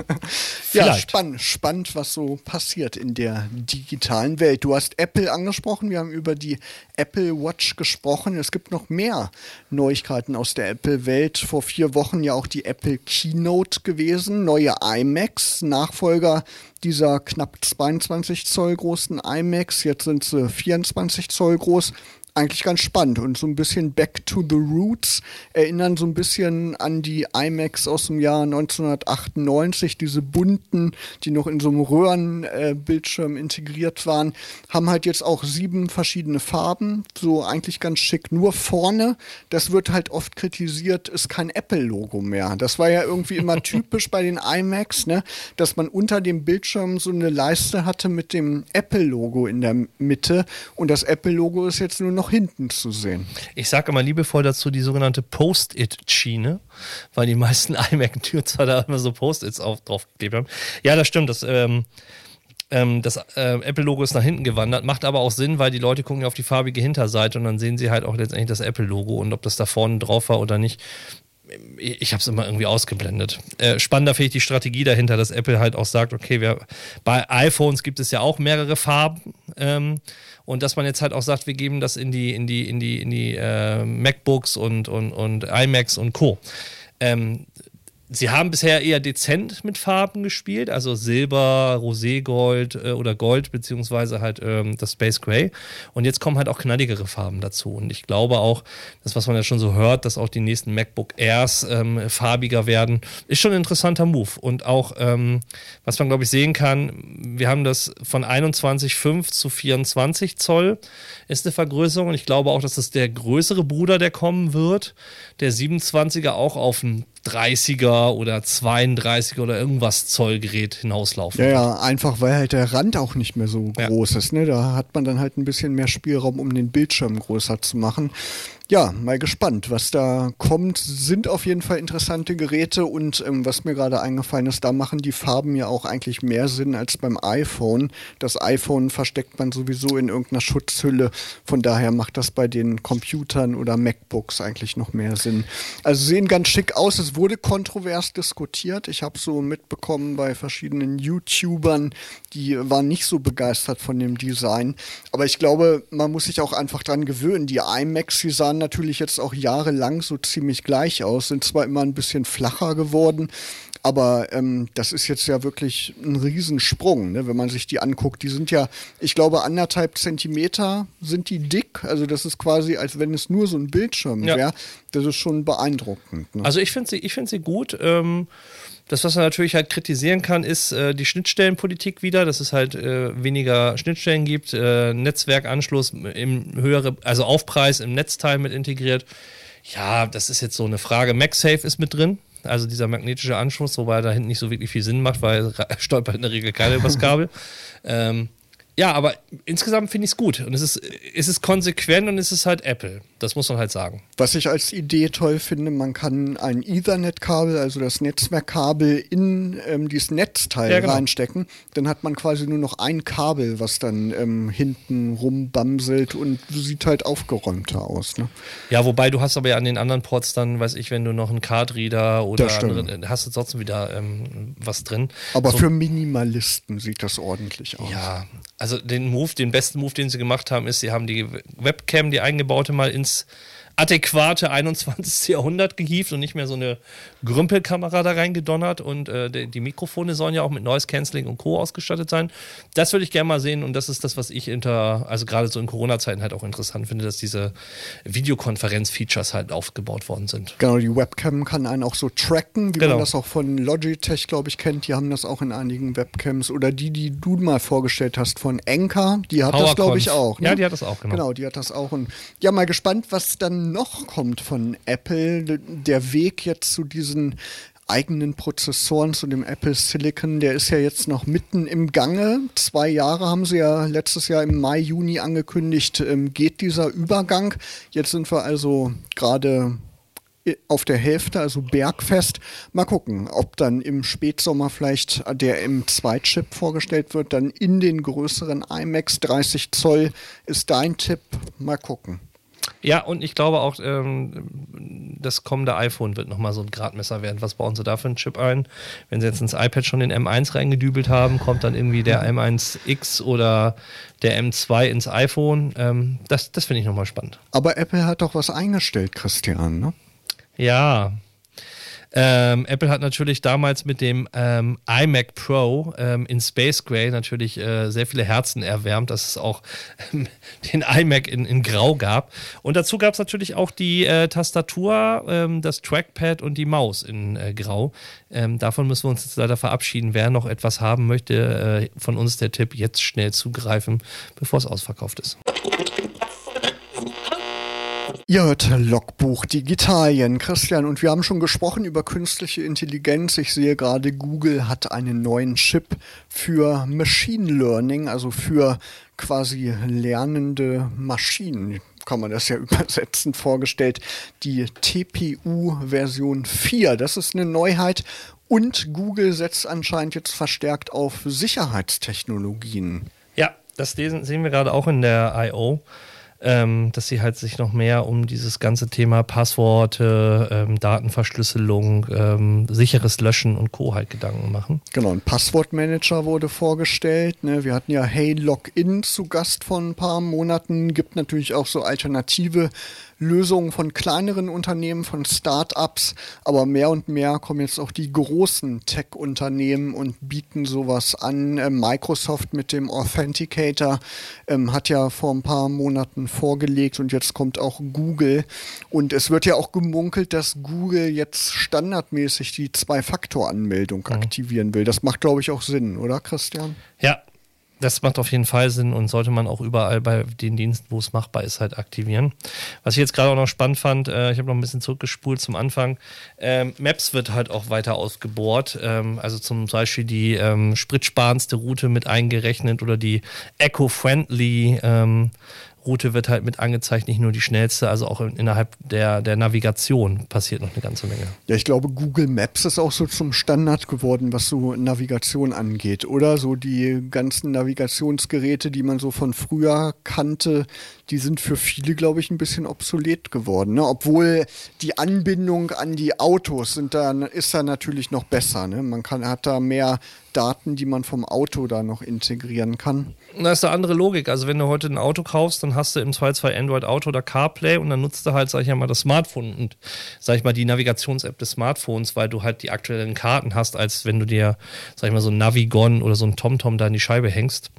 ja, spannend, spannend, was so passiert in der digitalen Welt. Du hast Apple angesprochen, wir haben über die Apple Watch gesprochen. Es gibt noch mehr Neuigkeiten aus der Apple-Welt. Vor vier Wochen ja auch die Apple Keynote gewesen. Neue iMacs, Nachfolger dieser knapp 22 Zoll großen iMacs. Jetzt sind sie 24 Zoll groß eigentlich ganz spannend und so ein bisschen Back to the Roots erinnern so ein bisschen an die iMacs aus dem Jahr 1998, diese bunten, die noch in so einem Röhrenbildschirm äh, integriert waren, haben halt jetzt auch sieben verschiedene Farben, so eigentlich ganz schick. Nur vorne, das wird halt oft kritisiert, ist kein Apple-Logo mehr. Das war ja irgendwie immer typisch bei den iMacs, ne, dass man unter dem Bildschirm so eine Leiste hatte mit dem Apple-Logo in der Mitte und das Apple-Logo ist jetzt nur noch noch hinten zu sehen. Ich sage immer liebevoll dazu die sogenannte Post-it-Schiene, weil die meisten zwar da immer so Post-its draufgeklebt haben. Ja, das stimmt. Das, ähm, ähm, das äh, Apple-Logo ist nach hinten gewandert, macht aber auch Sinn, weil die Leute gucken auf die farbige Hinterseite und dann sehen sie halt auch letztendlich das Apple-Logo und ob das da vorne drauf war oder nicht. Ich habe es immer irgendwie ausgeblendet. Äh, spannender finde ich die Strategie dahinter, dass Apple halt auch sagt, okay, wir, bei iPhones gibt es ja auch mehrere Farben. Ähm, und dass man jetzt halt auch sagt, wir geben das in die, in die, in die, in die äh, MacBooks und, und, und iMacs und Co. Ähm, Sie haben bisher eher dezent mit Farben gespielt, also Silber, Roségold äh, oder Gold, beziehungsweise halt ähm, das Space Gray. Und jetzt kommen halt auch knalligere Farben dazu. Und ich glaube auch, das, was man ja schon so hört, dass auch die nächsten MacBook Airs ähm, farbiger werden, ist schon ein interessanter Move. Und auch, ähm, was man, glaube ich, sehen kann, wir haben das von 21,5 zu 24 Zoll ist eine Vergrößerung. Und ich glaube auch, dass das der größere Bruder, der kommen wird, der 27er auch auf ein 30er oder 32er oder irgendwas Zollgerät hinauslaufen. Ja, ja, einfach weil halt der Rand auch nicht mehr so ja. groß ist. Ne? Da hat man dann halt ein bisschen mehr Spielraum, um den Bildschirm größer zu machen ja, mal gespannt, was da kommt. Sind auf jeden Fall interessante Geräte und ähm, was mir gerade eingefallen ist, da machen die Farben ja auch eigentlich mehr Sinn als beim iPhone. Das iPhone versteckt man sowieso in irgendeiner Schutzhülle. Von daher macht das bei den Computern oder MacBooks eigentlich noch mehr Sinn. Also sehen ganz schick aus. Es wurde kontrovers diskutiert. Ich habe so mitbekommen bei verschiedenen YouTubern, die waren nicht so begeistert von dem Design. Aber ich glaube, man muss sich auch einfach dran gewöhnen. Die iMacs, die sahen natürlich jetzt auch jahrelang so ziemlich gleich aus, sind zwar immer ein bisschen flacher geworden, aber ähm, das ist jetzt ja wirklich ein Riesensprung, ne? wenn man sich die anguckt. Die sind ja, ich glaube, anderthalb Zentimeter sind die dick. Also das ist quasi, als wenn es nur so ein Bildschirm ja. wäre. Das ist schon beeindruckend. Ne? Also ich finde sie, ich find sie gut. Ähm das, was man natürlich halt kritisieren kann, ist äh, die Schnittstellenpolitik wieder, dass es halt äh, weniger Schnittstellen gibt, äh, Netzwerkanschluss im höhere, also Aufpreis im Netzteil mit integriert. Ja, das ist jetzt so eine Frage. MagSafe ist mit drin, also dieser magnetische Anschluss, wobei da hinten nicht so wirklich viel Sinn macht, weil stolpert in der Regel keiner übers Kabel. ähm, ja, aber insgesamt finde ich es gut. Und es ist, es ist konsequent und es ist halt Apple. Das muss man halt sagen. Was ich als Idee toll finde, man kann ein Ethernet-Kabel, also das Netzwerkkabel, in ähm, dieses Netzteil ja, genau. reinstecken. Dann hat man quasi nur noch ein Kabel, was dann ähm, hinten rumbamselt und sieht halt aufgeräumter aus. Ne? Ja, wobei du hast aber ja an den anderen Ports dann, weiß ich, wenn du noch einen Card-Reader oder andere, hast du trotzdem wieder ähm, was drin. Aber so, für Minimalisten sieht das ordentlich aus. Ja, also den Move, den besten Move, den sie gemacht haben, ist, sie haben die Webcam, die eingebaute, mal ins adäquate 21. Jahrhundert gehievt und nicht mehr so eine Grümpelkamera da reingedonnert und äh, die, die, Mikrofone sollen ja auch mit Noise Cancelling und Co. ausgestattet sein. Das würde ich gerne mal sehen und das ist das, was ich hinter, also gerade so in Corona-Zeiten halt auch interessant finde, dass diese Videokonferenz-Features halt aufgebaut worden sind. Genau, die Webcam kann einen auch so tracken, wie genau. man das auch von Logitech, glaube ich, kennt. Die haben das auch in einigen Webcams oder die, die du mal vorgestellt hast von Enka, die hat PowerConf. das, glaube ich, auch. Ne? Ja, die hat das auch, genau. Genau, die hat das auch und ja, mal gespannt, was dann noch kommt von Apple. Der Weg jetzt zu diesen eigenen Prozessoren zu dem Apple Silicon, der ist ja jetzt noch mitten im Gange. Zwei Jahre haben sie ja letztes Jahr im Mai, Juni angekündigt, ähm, geht dieser Übergang. Jetzt sind wir also gerade auf der Hälfte, also bergfest. Mal gucken, ob dann im Spätsommer vielleicht der M2-Chip vorgestellt wird, dann in den größeren iMacs 30 Zoll ist dein Tipp. Mal gucken. Ja, und ich glaube auch, ähm, das kommende iPhone wird nochmal so ein Gradmesser werden. Was bauen sie da für einen Chip ein? Wenn sie jetzt ins iPad schon den M1 reingedübelt haben, kommt dann irgendwie der M1X oder der M2 ins iPhone. Ähm, das das finde ich nochmal spannend. Aber Apple hat doch was eingestellt, Christian, ne? Ja, ähm, Apple hat natürlich damals mit dem ähm, iMac Pro ähm, in Space Gray natürlich äh, sehr viele Herzen erwärmt, dass es auch ähm, den iMac in, in Grau gab. Und dazu gab es natürlich auch die äh, Tastatur, ähm, das Trackpad und die Maus in äh, Grau. Ähm, davon müssen wir uns jetzt leider verabschieden. Wer noch etwas haben möchte, äh, von uns der Tipp, jetzt schnell zugreifen, bevor es ausverkauft ist. Ihr hört Logbuch Digitalien, Christian, und wir haben schon gesprochen über künstliche Intelligenz. Ich sehe gerade, Google hat einen neuen Chip für Machine Learning, also für quasi lernende Maschinen kann man das ja übersetzen, vorgestellt. Die TPU Version 4. Das ist eine Neuheit. Und Google setzt anscheinend jetzt verstärkt auf Sicherheitstechnologien. Ja, das sehen wir gerade auch in der I.O. ähm, dass sie halt sich noch mehr um dieses ganze Thema Passworte, ähm, Datenverschlüsselung, ähm, sicheres Löschen und Co. halt Gedanken machen. Genau, ein Passwortmanager wurde vorgestellt. Ne? Wir hatten ja Hey Login zu Gast vor ein paar Monaten. Gibt natürlich auch so alternative Lösungen von kleineren Unternehmen, von Start-ups, aber mehr und mehr kommen jetzt auch die großen Tech-Unternehmen und bieten sowas an. Ähm, Microsoft mit dem Authenticator ähm, hat ja vor ein paar Monaten vorgelegt und jetzt kommt auch Google. Und es wird ja auch gemunkelt, dass Google jetzt standardmäßig die Zwei-Faktor-Anmeldung mhm. aktivieren will. Das macht, glaube ich, auch Sinn, oder Christian? Ja, das macht auf jeden Fall Sinn und sollte man auch überall bei den Diensten, wo es machbar ist, halt aktivieren. Was ich jetzt gerade auch noch spannend fand, äh, ich habe noch ein bisschen zurückgespult zum Anfang. Ähm, Maps wird halt auch weiter ausgebohrt. Ähm, also zum Beispiel die ähm, spritsparendste Route mit eingerechnet oder die eco-friendly ähm, Route wird halt mit angezeigt, nicht nur die schnellste, also auch innerhalb der, der Navigation passiert noch eine ganze Menge. Ja, ich glaube, Google Maps ist auch so zum Standard geworden, was so Navigation angeht, oder? So die ganzen Navigationsgeräte, die man so von früher kannte, die sind für viele, glaube ich, ein bisschen obsolet geworden. Ne? Obwohl die Anbindung an die Autos sind da, ist da natürlich noch besser. Ne? Man kann, hat da mehr Daten, die man vom Auto da noch integrieren kann. Da ist eine andere Logik. Also wenn du heute ein Auto kaufst, dann hast du im Zweifelsfall Android Auto oder CarPlay und dann nutzt du halt, sag ich mal, das Smartphone und, sag ich mal, die Navigations-App des Smartphones, weil du halt die aktuellen Karten hast, als wenn du dir, sag ich mal, so ein Navigon oder so ein TomTom da in die Scheibe hängst.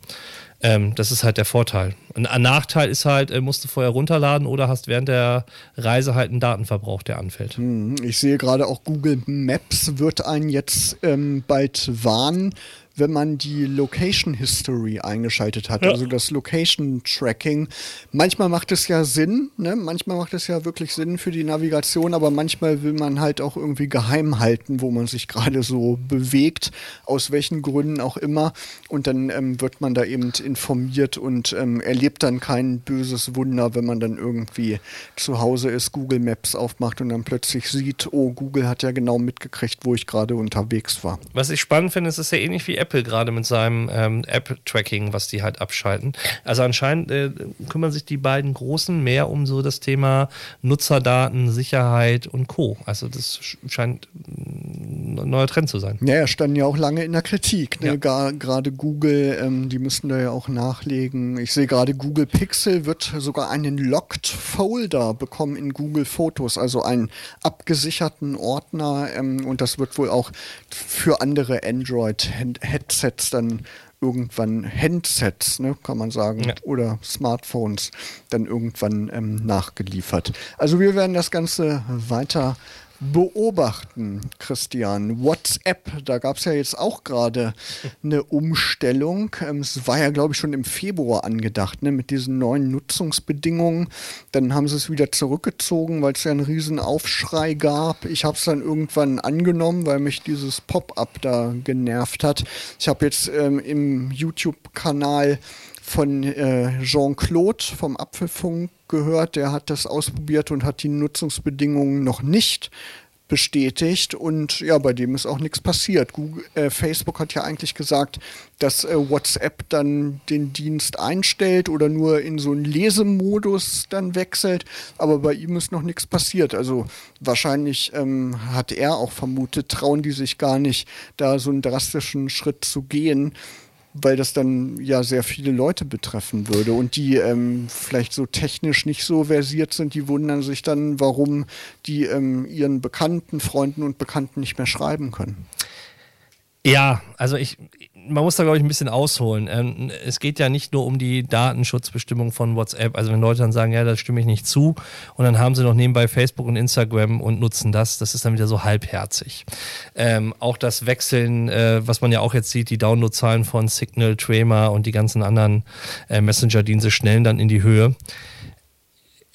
Ähm, das ist halt der Vorteil. Ein Nachteil ist halt, äh, musst du vorher runterladen oder hast während der Reise halt einen Datenverbrauch, der anfällt. Hm, ich sehe gerade auch Google Maps wird einen jetzt ähm, bald warnen, wenn man die Location History eingeschaltet hat, ja. also das Location Tracking. Manchmal macht es ja Sinn, ne? manchmal macht es ja wirklich Sinn für die Navigation, aber manchmal will man halt auch irgendwie geheim halten, wo man sich gerade so bewegt, aus welchen Gründen auch immer. Und dann ähm, wird man da eben informiert und ähm, erlebt dann kein böses Wunder, wenn man dann irgendwie zu Hause ist, Google Maps aufmacht und dann plötzlich sieht, oh, Google hat ja genau mitgekriegt, wo ich gerade unterwegs war. Was ich spannend finde, ist es ja ähnlich wie Apple gerade mit seinem ähm, App-Tracking, was die halt abschalten. Also anscheinend äh, kümmern sich die beiden Großen mehr um so das Thema Nutzerdaten, Sicherheit und Co. Also das scheint ein neuer Trend zu sein. Ja, standen ja auch lange in der Kritik. Ne? Ja. Gerade Google, ähm, die müssten da ja auch nachlegen. Ich sehe gerade, Google Pixel wird sogar einen Locked Folder bekommen in Google Fotos, also einen abgesicherten Ordner. Ähm, und das wird wohl auch für andere Android-Headsets dann irgendwann Handsets, ne, kann man sagen, ja. oder Smartphones dann irgendwann ähm, nachgeliefert. Also wir werden das Ganze weiter beobachten, Christian. WhatsApp, da gab es ja jetzt auch gerade eine Umstellung. Ähm, es war ja, glaube ich, schon im Februar angedacht, ne, mit diesen neuen Nutzungsbedingungen. Dann haben sie es wieder zurückgezogen, weil es ja einen riesen Aufschrei gab. Ich habe es dann irgendwann angenommen, weil mich dieses Pop-up da genervt hat. Ich habe jetzt ähm, im YouTube-Kanal von äh, Jean-Claude vom Apfelfunk gehört, der hat das ausprobiert und hat die Nutzungsbedingungen noch nicht bestätigt und ja, bei dem ist auch nichts passiert. Google, äh, Facebook hat ja eigentlich gesagt, dass äh, WhatsApp dann den Dienst einstellt oder nur in so einen Lesemodus dann wechselt, aber bei ihm ist noch nichts passiert. Also wahrscheinlich ähm, hat er auch vermutet, trauen die sich gar nicht, da so einen drastischen Schritt zu gehen weil das dann ja sehr viele Leute betreffen würde und die ähm, vielleicht so technisch nicht so versiert sind, die wundern sich dann, warum die ähm, ihren Bekannten, Freunden und Bekannten nicht mehr schreiben können. Ja, also ich, man muss da, glaube ich, ein bisschen ausholen. Ähm, es geht ja nicht nur um die Datenschutzbestimmung von WhatsApp. Also wenn Leute dann sagen, ja, da stimme ich nicht zu, und dann haben sie noch nebenbei Facebook und Instagram und nutzen das, das ist dann wieder so halbherzig. Ähm, auch das Wechseln, äh, was man ja auch jetzt sieht, die Downloadzahlen von Signal, Trema und die ganzen anderen äh, Messenger-Dienste schnellen dann in die Höhe.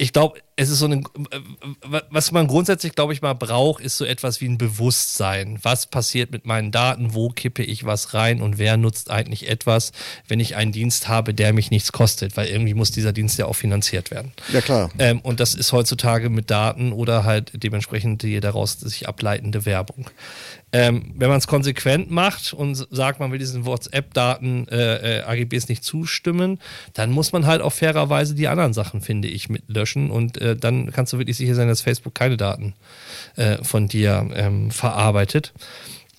Ich glaube, es ist so eine, was man grundsätzlich, glaube ich, mal braucht, ist so etwas wie ein Bewusstsein. Was passiert mit meinen Daten? Wo kippe ich was rein? Und wer nutzt eigentlich etwas, wenn ich einen Dienst habe, der mich nichts kostet? Weil irgendwie muss dieser Dienst ja auch finanziert werden. Ja, klar. Ähm, und das ist heutzutage mit Daten oder halt dementsprechend die daraus sich ableitende Werbung. Ähm, wenn man es konsequent macht und sagt, man will diesen WhatsApp-Daten äh, äh, AGBs nicht zustimmen, dann muss man halt auch fairerweise die anderen Sachen, finde ich, mit löschen und äh, dann kannst du wirklich sicher sein, dass Facebook keine Daten äh, von dir ähm, verarbeitet.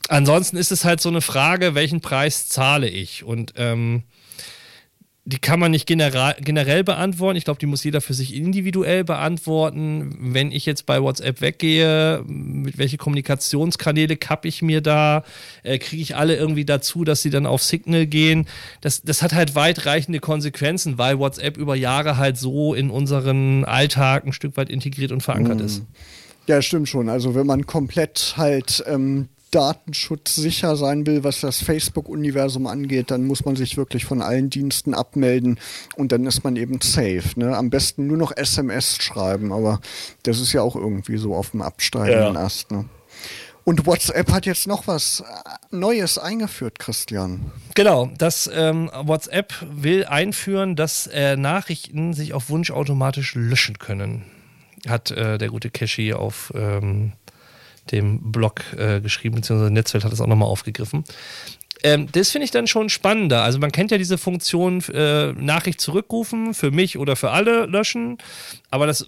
Ansonsten ist es halt so eine Frage, welchen Preis zahle ich? Und ähm, die kann man nicht generell, beantworten. Ich glaube, die muss jeder für sich individuell beantworten. Wenn ich jetzt bei WhatsApp weggehe, mit welche Kommunikationskanäle kappe ich mir da? Äh, Kriege ich alle irgendwie dazu, dass sie dann auf Signal gehen? Das, das hat halt weitreichende Konsequenzen, weil WhatsApp über Jahre halt so in unseren Alltag ein Stück weit integriert und verankert mhm. ist. Ja, stimmt schon. Also wenn man komplett halt ähm, datenschutzsicher sein will, was das Facebook-Universum angeht, dann muss man sich wirklich von allen Diensten abmelden und dann ist man eben safe. Ne? Am besten nur noch SMS schreiben, aber das ist ja auch irgendwie so auf dem absteigenden ja. Ast. Ne? Und WhatsApp hat jetzt noch was äh, Neues eingeführt, Christian. Genau, das ähm, WhatsApp will einführen, dass äh, Nachrichten sich auf Wunsch automatisch löschen können. Hat äh, der gute Cashy auf ähm, dem Blog äh, geschrieben, beziehungsweise Netzwelt hat es auch nochmal aufgegriffen. Ähm, das finde ich dann schon spannender. Also man kennt ja diese Funktion äh, Nachricht zurückrufen, für mich oder für alle löschen. Aber das,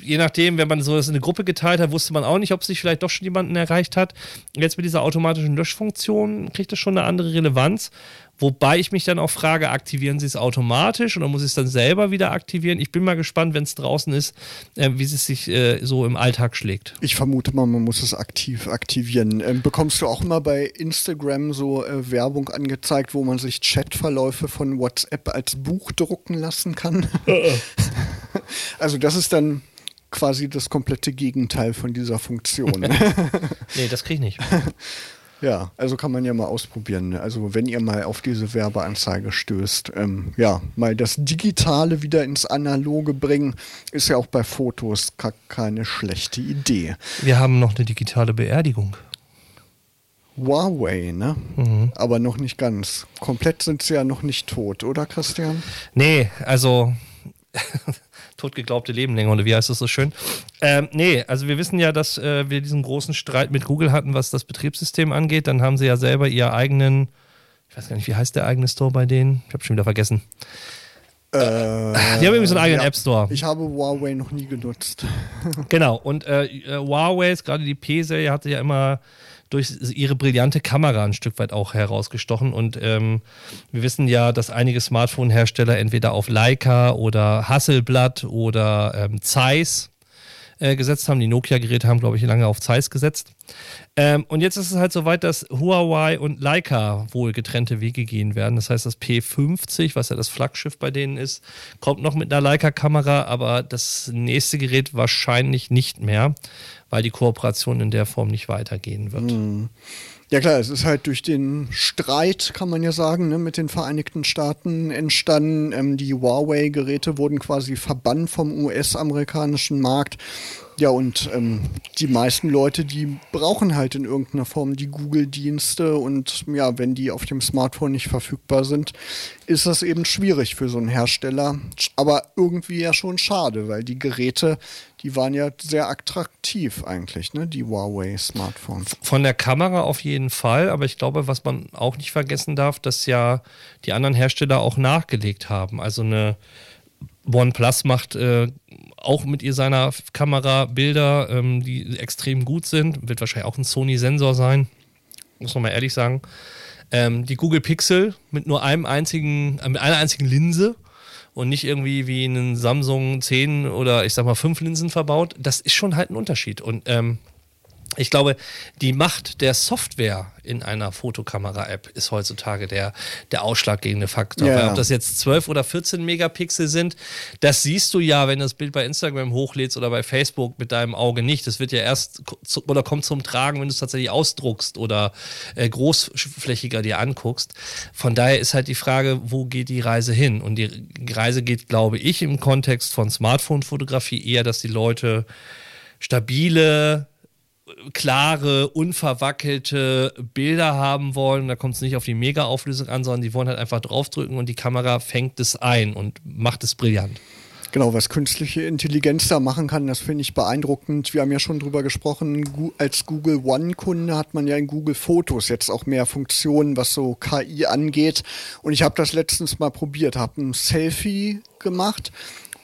je nachdem, wenn man so das in eine Gruppe geteilt hat, wusste man auch nicht, ob sich vielleicht doch schon jemanden erreicht hat. Jetzt mit dieser automatischen Löschfunktion kriegt das schon eine andere Relevanz. Wobei ich mich dann auch frage, aktivieren sie es automatisch oder muss ich es dann selber wieder aktivieren? Ich bin mal gespannt, wenn es draußen ist, äh, wie es sich äh, so im Alltag schlägt. Ich vermute mal, man muss es aktiv aktivieren. Ähm, bekommst du auch immer bei Instagram so äh, Werbung angezeigt, wo man sich Chatverläufe von WhatsApp als Buch drucken lassen kann? also das ist dann quasi das komplette Gegenteil von dieser Funktion. nee, das kriege ich nicht. Ja, also kann man ja mal ausprobieren. Ne? Also wenn ihr mal auf diese Werbeanzeige stößt, ähm, ja, mal das Digitale wieder ins Analoge bringen, ist ja auch bei Fotos keine schlechte Idee. Wir haben noch eine digitale Beerdigung. Huawei, ne? Mhm. Aber noch nicht ganz. Komplett sind sie ja noch nicht tot, oder Christian? Nee, also totgeglaubte Leben oder wie heißt das so schön? Ähm, nee, also wir wissen ja, dass äh, wir diesen großen Streit mit Google hatten, was das Betriebssystem angeht. Dann haben sie ja selber ihr eigenen, ich weiß gar nicht, wie heißt der eigene Store bei denen? Ich habe schon wieder vergessen. Äh, die haben irgendwie so einen eigenen ja, App Store. Ich habe Huawei noch nie genutzt. genau, und äh, äh Huawei, gerade die P-Serie, hatte ja immer durch ihre brillante Kamera ein Stück weit auch herausgestochen. Und ähm, wir wissen ja, dass einige Smartphone-Hersteller entweder auf Leica oder Hasselblatt oder ähm, Zeiss äh, gesetzt haben. Die Nokia-Geräte haben, glaube ich, lange auf Zeiss gesetzt. Ähm, und jetzt ist es halt so weit, dass Huawei und Leica wohl getrennte Wege gehen werden. Das heißt, das P50, was ja das Flaggschiff bei denen ist, kommt noch mit einer Leica-Kamera, aber das nächste Gerät wahrscheinlich nicht mehr weil die Kooperation in der Form nicht weitergehen wird. Mhm. Ja klar, es ist halt durch den Streit, kann man ja sagen, ne, mit den Vereinigten Staaten entstanden. Ähm, die Huawei-Geräte wurden quasi verbannt vom US-amerikanischen Markt. Ja, und ähm, die meisten Leute, die brauchen halt in irgendeiner Form die Google-Dienste und ja, wenn die auf dem Smartphone nicht verfügbar sind, ist das eben schwierig für so einen Hersteller. Aber irgendwie ja schon schade, weil die Geräte, die waren ja sehr attraktiv eigentlich, ne? Die Huawei-Smartphones. Von der Kamera auf jeden Fall, aber ich glaube, was man auch nicht vergessen darf, dass ja die anderen Hersteller auch nachgelegt haben. Also eine OnePlus macht äh, auch mit ihr seiner Kamera Bilder, ähm, die extrem gut sind. Wird wahrscheinlich auch ein Sony-Sensor sein. Muss man mal ehrlich sagen. Ähm, die Google Pixel mit nur einem einzigen, äh, mit einer einzigen Linse und nicht irgendwie wie einen Samsung 10 oder ich sag mal 5 Linsen verbaut. Das ist schon halt ein Unterschied. Und ähm, Ich glaube, die Macht der Software in einer Fotokamera-App ist heutzutage der, der ausschlaggebende Faktor. Ja. Weil ob das jetzt 12 oder 14 Megapixel sind, das siehst du ja, wenn du das Bild bei Instagram hochlädst oder bei Facebook mit deinem Auge nicht. Das wird ja erst zu, oder kommt zum Tragen, wenn du es tatsächlich ausdruckst oder äh, großflächiger dir anguckst. Von daher ist halt die Frage, wo geht die Reise hin? Und die Reise geht, glaube ich, im Kontext von Smartphone-Fotografie eher, dass die Leute stabile, klare, unverwackelte Bilder haben wollen. Da kommt es nicht auf die Mega-Auflösung an, sondern die wollen halt einfach draufdrücken und die Kamera fängt es ein und macht es brillant. Genau, was künstliche Intelligenz da machen kann, das finde ich beeindruckend. Wir haben ja schon drüber gesprochen, als Google One-Kunde hat man ja in Google Fotos jetzt auch mehr Funktionen, was so KI angeht. Und ich habe das letztens mal probiert, habe ein Selfie gemacht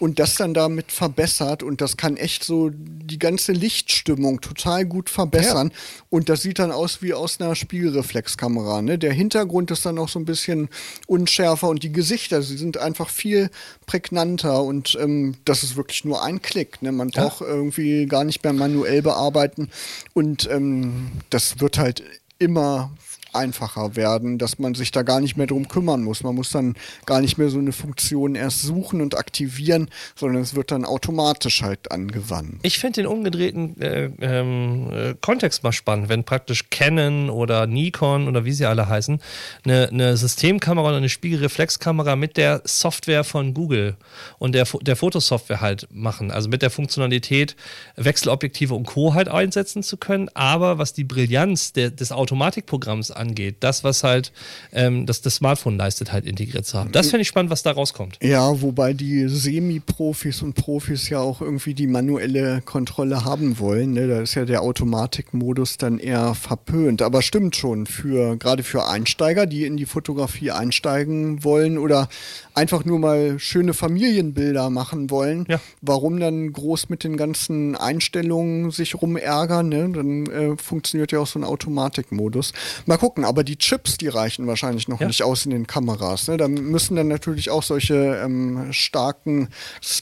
und das dann damit verbessert und das kann echt so die ganze Lichtstimmung total gut verbessern und das sieht dann aus wie aus einer Spiegelreflexkamera. Ne? Der Hintergrund ist dann auch so ein bisschen unschärfer und die Gesichter, sie sind einfach viel prägnanter und ähm, das ist wirklich nur ein Klick. Ne? Man Ja. braucht irgendwie gar nicht mehr manuell bearbeiten und ähm, das wird halt immer einfacher werden, dass man sich da gar nicht mehr drum kümmern muss. Man muss dann gar nicht mehr so eine Funktion erst suchen und aktivieren, sondern es wird dann automatisch halt angewandt. Ich finde den umgedrehten äh, ähm, äh, Kontext mal spannend, wenn praktisch Canon oder Nikon oder wie sie alle heißen, eine, eine Systemkamera oder eine Spiegelreflexkamera mit der Software von Google und der, der Fotosoftware halt machen. Also mit der Funktionalität, Wechselobjektive und Co. halt einsetzen zu können. Aber was die Brillanz der, des Automatikprogramms angeht, das, was halt ähm, das, das Smartphone leistet, halt integriert zu haben. Das finde ich spannend, was da rauskommt. Ja, wobei die Semi-Profis und Profis ja auch irgendwie die manuelle Kontrolle haben wollen. Ne? Da ist ja der Automatikmodus dann eher verpönt. Aber stimmt schon, für gerade für Einsteiger, die in die Fotografie einsteigen wollen oder einfach nur mal schöne Familienbilder machen wollen, Ja. warum dann groß mit den ganzen Einstellungen sich rumärgern? Ne? Dann äh, funktioniert ja auch so ein Automatikmodus. Mal gucken, aber die Chips, die reichen wahrscheinlich noch Ja. nicht aus in den Kameras. Ne? Da müssen dann natürlich auch solche ähm, starken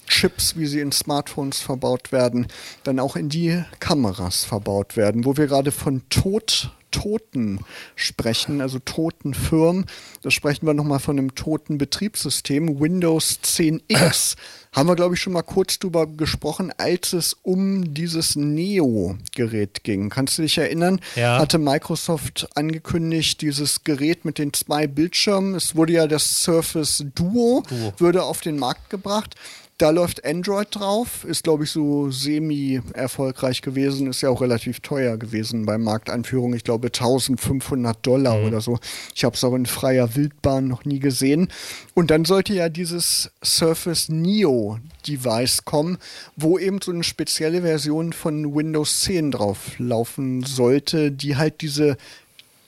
Chips, wie sie in Smartphones verbaut werden, dann auch in die Kameras verbaut werden. Wo wir gerade von Tod Toten sprechen, also toten Firmen. Da sprechen wir nochmal von einem toten Betriebssystem. Windows 10X haben wir, glaube ich, schon mal kurz drüber gesprochen, als es um dieses Neo-Gerät ging. Kannst du dich erinnern? Ja. Hatte Microsoft angekündigt, dieses Gerät mit den zwei Bildschirmen. Es wurde ja das Surface Duo, Duo. würde auf den Markt gebracht. Da läuft Android drauf, ist glaube ich so semi-erfolgreich gewesen, ist ja auch relativ teuer gewesen bei Markteinführung. Ich glaube 1500 Dollar oder so. Ich habe es auch in freier Wildbahn noch nie gesehen. Und dann sollte ja dieses Surface Neo Device kommen, wo eben so eine spezielle Version von Windows 10 drauf laufen sollte, die halt diese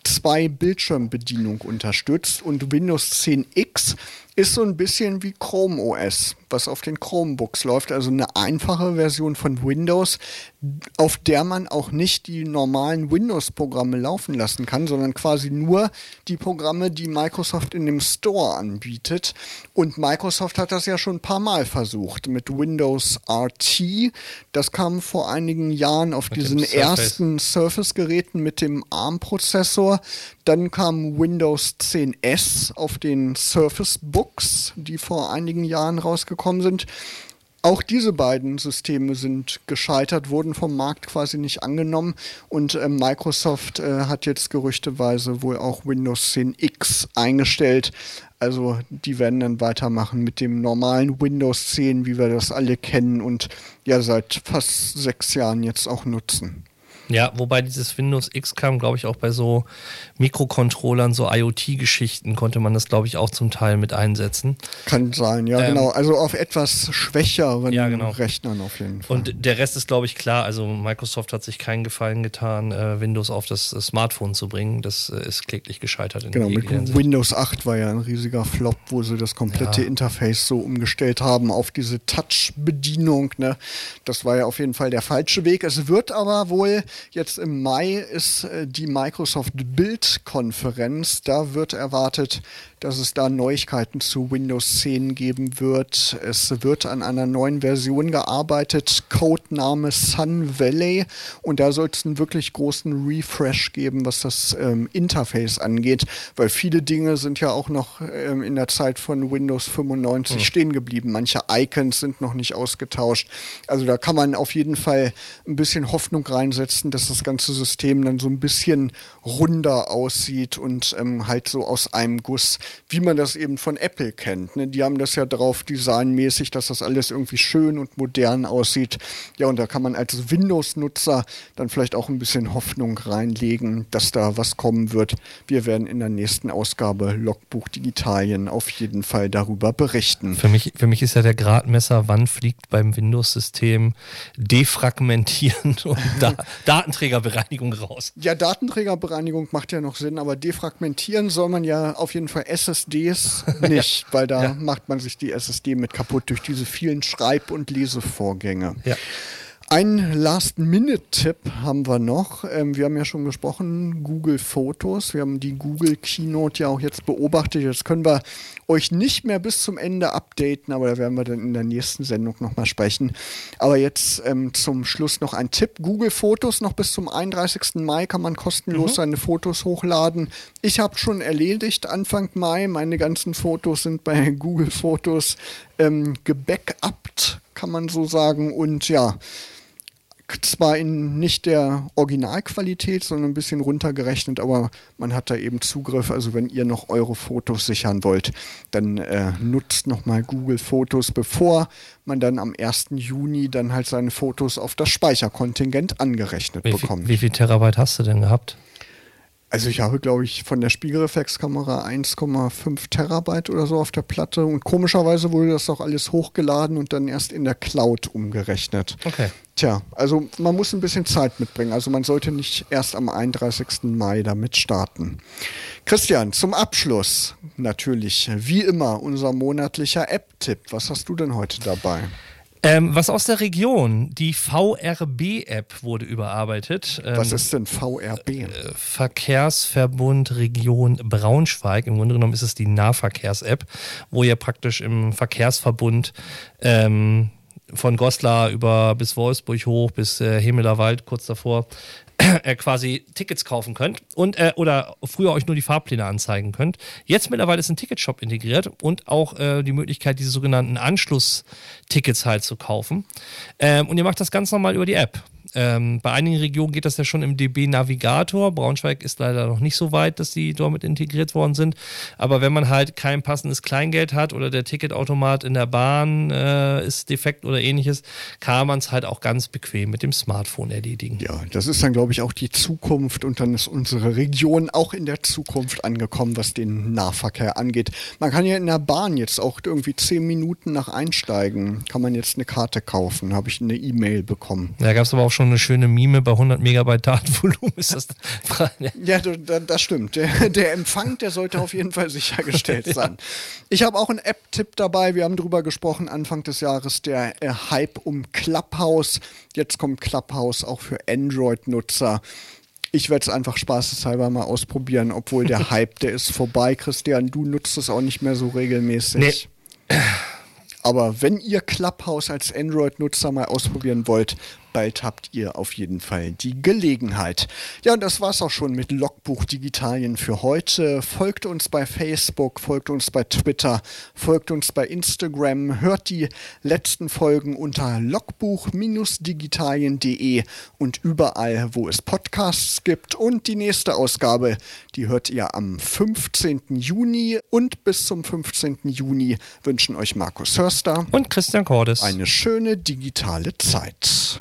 zwei Bildschirmbedienung unterstützt und Windows 10X ist so ein bisschen wie Chrome OS, was auf den Chromebooks läuft, also eine einfache Version von Windows, auf der man auch nicht die normalen Windows-Programme laufen lassen kann, sondern quasi nur die Programme, die Microsoft in dem Store anbietet. Und Microsoft hat das ja schon ein paar Mal versucht mit Windows RT. Das kam vor einigen Jahren auf Mit diesen Surface. ersten Surface-Geräten mit dem ARM-Prozessor. Dann kam Windows 10S auf den Surface Books, die vor einigen Jahren rausgekommen sind. Auch diese beiden Systeme sind gescheitert, wurden vom Markt quasi nicht angenommen und ähm, Microsoft äh, hat jetzt gerüchteweise wohl auch Windows 10X eingestellt. Also die werden dann weitermachen mit dem normalen Windows 10, wie wir das alle kennen und ja seit fast sechs Jahren jetzt auch nutzen. Ja, wobei dieses Windows X kam, glaube ich, auch bei so Mikrocontrollern, so IoT-Geschichten konnte man das, glaube ich, auch zum Teil mit einsetzen. Kann sein, ja Ähm, genau. Also auf etwas schwächeren Ja, genau. Rechnern auf jeden Fall. Und der Rest ist, glaube ich, klar. Also Microsoft hat sich keinen Gefallen getan, äh, Windows auf das äh, Smartphone zu bringen. Das äh, ist kläglich gescheitert. In Genau, mit Hinsicht. Windows 8 war ja ein riesiger Flop, wo sie das komplette Ja. Interface so umgestellt haben auf diese Touch-Bedienung. Ne? Das war ja auf jeden Fall der falsche Weg. Es wird aber wohl Jetzt im Mai ist äh, die Microsoft Build-Konferenz. Da wird erwartet, dass es da Neuigkeiten zu Windows 10 geben wird. Es wird an einer neuen Version gearbeitet, Codename Sun Valley. Und da soll es einen wirklich großen Refresh geben, was das ähm, Interface angeht, weil viele Dinge sind ja auch noch ähm, in der Zeit von Windows 95 mhm. stehen geblieben. Manche Icons sind noch nicht ausgetauscht. Also da kann man auf jeden Fall ein bisschen Hoffnung reinsetzen, dass das ganze System dann so ein bisschen runder aussieht und ähm, halt so aus einem Guss wie man das eben von Apple kennt. Ne? Die haben das ja drauf designmäßig, dass das alles irgendwie schön und modern aussieht. Ja, und da kann man als Windows-Nutzer dann vielleicht auch ein bisschen Hoffnung reinlegen, dass da was kommen wird. Wir werden in der nächsten Ausgabe Logbuch Digitalien auf jeden Fall darüber berichten. Für mich, für mich ist ja der Gradmesser, wann fliegt beim Windows-System Defragmentieren und da Datenträgerbereinigung raus. Ja, Datenträgerbereinigung macht ja noch Sinn, aber defragmentieren soll man ja auf jeden Fall SSDs nicht, weil da ja. macht man sich die SSD mit kaputt durch diese vielen Schreib- und Lesevorgänge. Ja. Ein Last-Minute-Tipp haben wir noch. Ähm, wir haben ja schon gesprochen, Google Fotos. Wir haben die Google Keynote ja auch jetzt beobachtet. Jetzt können wir euch nicht mehr bis zum Ende updaten, aber da werden wir dann in der nächsten Sendung nochmal sprechen. Aber jetzt ähm, zum Schluss noch ein Tipp. Google Fotos noch bis zum 31. Mai kann man kostenlos mhm. seine Fotos hochladen. Ich habe schon erledigt Anfang Mai. Meine ganzen Fotos sind bei Google Fotos ähm, gebackupt, kann man so sagen. Und ja, zwar in nicht der Originalqualität, sondern ein bisschen runtergerechnet, aber man hat da eben Zugriff. Also wenn ihr noch eure Fotos sichern wollt, dann äh, nutzt nochmal Google Fotos, bevor man dann am 1. Juni dann halt seine Fotos auf das Speicherkontingent angerechnet wie bekommt. Viel, wie viel Terabyte hast du denn gehabt? Also ich habe, glaube ich, von der Spiegelreflexkamera 1,5 Terabyte oder so auf der Platte und komischerweise wurde das auch alles hochgeladen und dann erst in der Cloud umgerechnet. Okay. Tja, also man muss ein bisschen Zeit mitbringen. Also man sollte nicht erst am 31. Mai damit starten. Christian, zum Abschluss natürlich, wie immer, unser monatlicher App-Tipp. Was hast du denn heute dabei? Ähm, was aus der Region? Die VRB-App wurde überarbeitet. Ähm, was ist denn VRB? Äh, Verkehrsverbund Region Braunschweig. Im Grunde genommen ist es die Nahverkehrs-App, wo ihr praktisch im Verkehrsverbund ähm, von Goslar über bis Wolfsburg hoch bis äh, Hemeler Wald kurz davor äh, quasi Tickets kaufen könnt und äh, oder früher euch nur die Fahrpläne anzeigen könnt. Jetzt mittlerweile ist ein Ticketshop integriert und auch äh, die Möglichkeit, diese sogenannten Anschlusstickets halt zu kaufen. Ähm, und ihr macht das ganz normal über die App. Ähm, bei einigen Regionen geht das ja schon im DB Navigator. Braunschweig ist leider noch nicht so weit, dass die damit integriert worden sind. Aber wenn man halt kein passendes Kleingeld hat oder der Ticketautomat in der Bahn äh, ist defekt oder ähnliches, kann man es halt auch ganz bequem mit dem Smartphone erledigen. Ja, das ist dann, glaube ich, auch die Zukunft und dann ist unsere Region auch in der Zukunft angekommen, was den Nahverkehr angeht. Man kann ja in der Bahn jetzt auch irgendwie zehn Minuten nach Einsteigen, kann man jetzt eine Karte kaufen, habe ich eine E-Mail bekommen. Da gab es aber auch schon schon eine schöne Mime bei 100 Megabyte Datenvolumen. Ist das ja, das stimmt. Der, der, Empfang, der sollte auf jeden Fall sichergestellt sein. Ja. Ich habe auch einen App-Tipp dabei. Wir haben darüber gesprochen, Anfang des Jahres der äh, Hype um Clubhouse. Jetzt kommt Clubhouse auch für Android-Nutzer. Ich werde es einfach spaßeshalber mal ausprobieren, obwohl der Hype, der ist vorbei. Christian, du nutzt es auch nicht mehr so regelmäßig. Nee. Aber wenn ihr Clubhouse als Android-Nutzer mal ausprobieren wollt, bald habt ihr auf jeden Fall die Gelegenheit. Ja, und das war's auch schon mit Logbuch Digitalien für heute. Folgt uns bei Facebook, folgt uns bei Twitter, folgt uns bei Instagram, hört die letzten Folgen unter logbuch-digitalien.de und überall, wo es Podcasts gibt. Und die nächste Ausgabe, die hört ihr am 15. Juni. Und bis zum 15. Juni wünschen euch Markus Hörster und Christian Cordes eine schöne digitale Zeit.